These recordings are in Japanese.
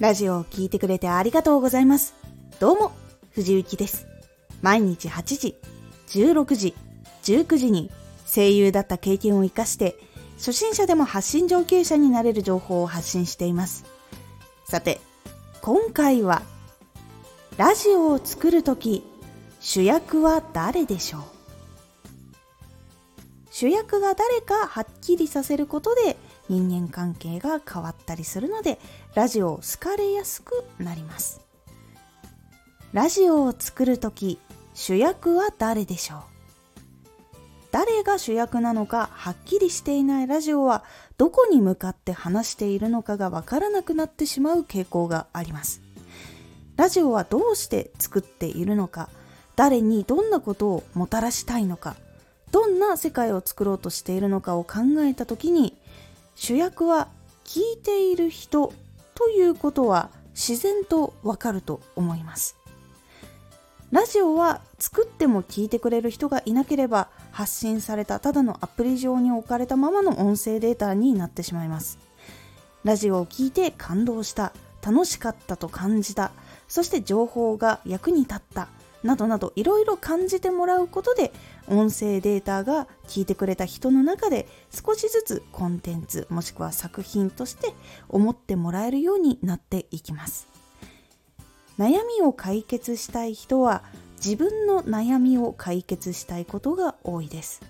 ラジオを聴いてくれてありがとうございます。どうも、藤幸です。毎日8時、16時、19時に声優だった経験を活かして、初心者でも発信上級者になれる情報を発信しています。さて、今回は、ラジオを作るとき、主役は誰でしょう？主役が誰かはっきりさせることで人間関係が変わったりするのでラジオを好かれやすくなります。ラジオを作るとき主役は誰でしょう？誰が主役なのかはっきりしていないラジオはどこに向かって話しているのかがわからなくなってしまう傾向があります。ラジオはどうして作っているのか誰にどんなことをもたらしたいのかどんな世界を作ろうとしているのかを考えた時に主役は聞いている人ということは自然とわかると思います。ラジオは作っても聞いてくれる人がいなければ発信されたただのアプリ上に置かれたままの音声データになってしまいます。ラジオを聞いて感動した楽しかったと感じたそして情報が役に立ったなどなどいろいろ感じてもらうことで音声データが聞いてくれた人の中で少しずつコンテンツもしくは作品として思ってもらえるようになっていきます。悩みを解決したい人は自分の悩みを解決したいことが多いです。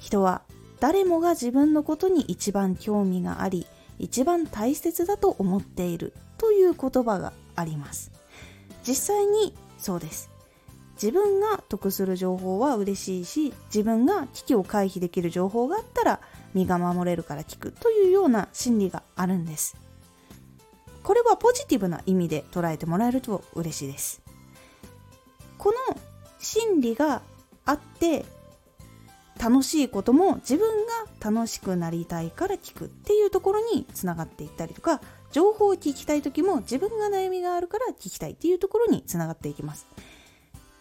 人は誰もが自分のことに一番興味があり一番大切だと思っているという言葉があります。実際にそうです。自分が得する情報は嬉しいし自分が危機を回避できる情報があったら身が守れるから聞くというような心理があるんです。これはポジティブな意味で捉えてもらえると嬉しいです。この心理があって楽しいことも自分が楽しくなりたいから聞くっていうところにつながっていったりとか情報を聞きたい時も自分が悩みがあるから聞きたいっていうところにつながっていきます。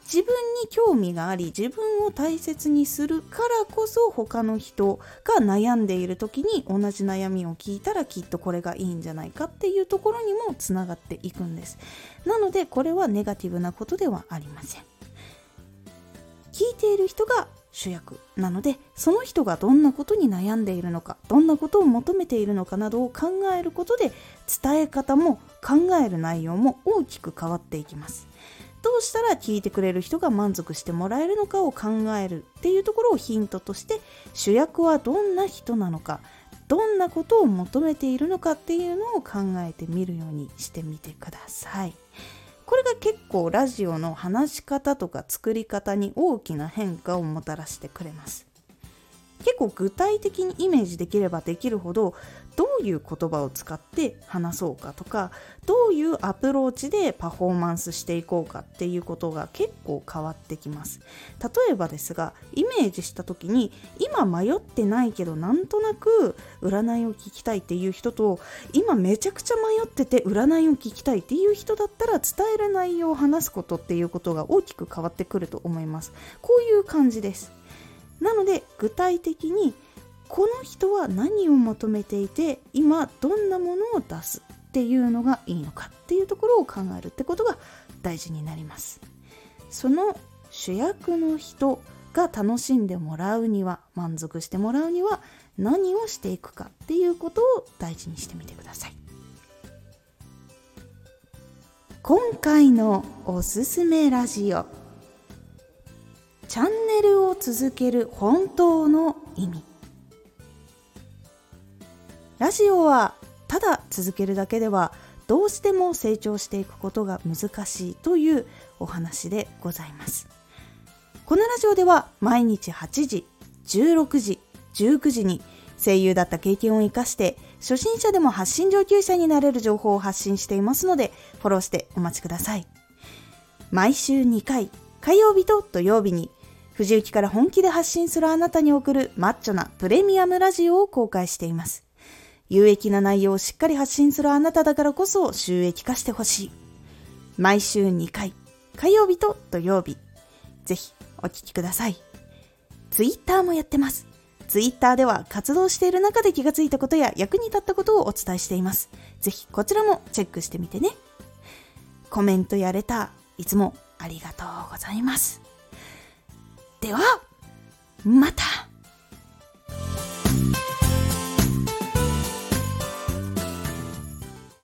自分に興味があり自分を大切にするからこそ他の人が悩んでいる時に同じ悩みを聞いたらきっとこれがいいんじゃないかっていうところにもつながっていくんです。なのでこれはネガティブなことではありません。聞いている人が主役なのでその人がどんなことに悩んでいるのかどんなことを求めているのかなどを考えることで伝え方も考える内容も大きく変わっていきます。どうしたら聞いてくれる人が満足してもらえるのかを考えるっていうところをヒントとして主役はどんな人なのかどんなことを求めているのかっていうのを考えてみるようにしてみてください。これが結構ラジオの話し方とか作り方に大きな変化をもたらしてくれます。結構具体的にイメージできればできるほどどういう言葉を使って話そうかとかどういうアプローチでパフォーマンスしていこうかっていうことが結構変わってきます。例えばですがイメージした時に今迷ってないけどなんとなく占いを聞きたいっていう人と今めちゃくちゃ迷ってて占いを聞きたいっていう人だったら伝える内容を話すことっていうことが大きく変わってくると思います。こういう感じです。なので具体的にこの人は何を求めていて今どんなものを出すっていうのがいいのかっていうところを考えるってことが大事になります。その主役の人が楽しんでもらうには満足してもらうには何をしていくかっていうことを大事にしてみてください。今回のおすすめラジオ。チャンネルを続ける本当の意味。ラジオはただ続けるだけではどうしても成長していくことが難しいというお話でございます。このラジオでは毎日8時16時19時に声優だった経験を生かして初心者でも発信上級者になれる情報を発信していますのでフォローしてお待ちください。毎週2回火曜日と土曜日に藤雪から本気で発信するあなたに送るマッチョなプレミアムラジオを公開しています有益な内容をしっかり発信するあなただからこそ収益化してほしい。毎週2回、火曜日と土曜日。ぜひお聴きください。ツイッターもやってます。Twitter では活動している中で気がついたことや役に立ったことをお伝えしています。ぜひこちらもチェックしてみてね。コメントやレター、いつもありがとうございます。では、また。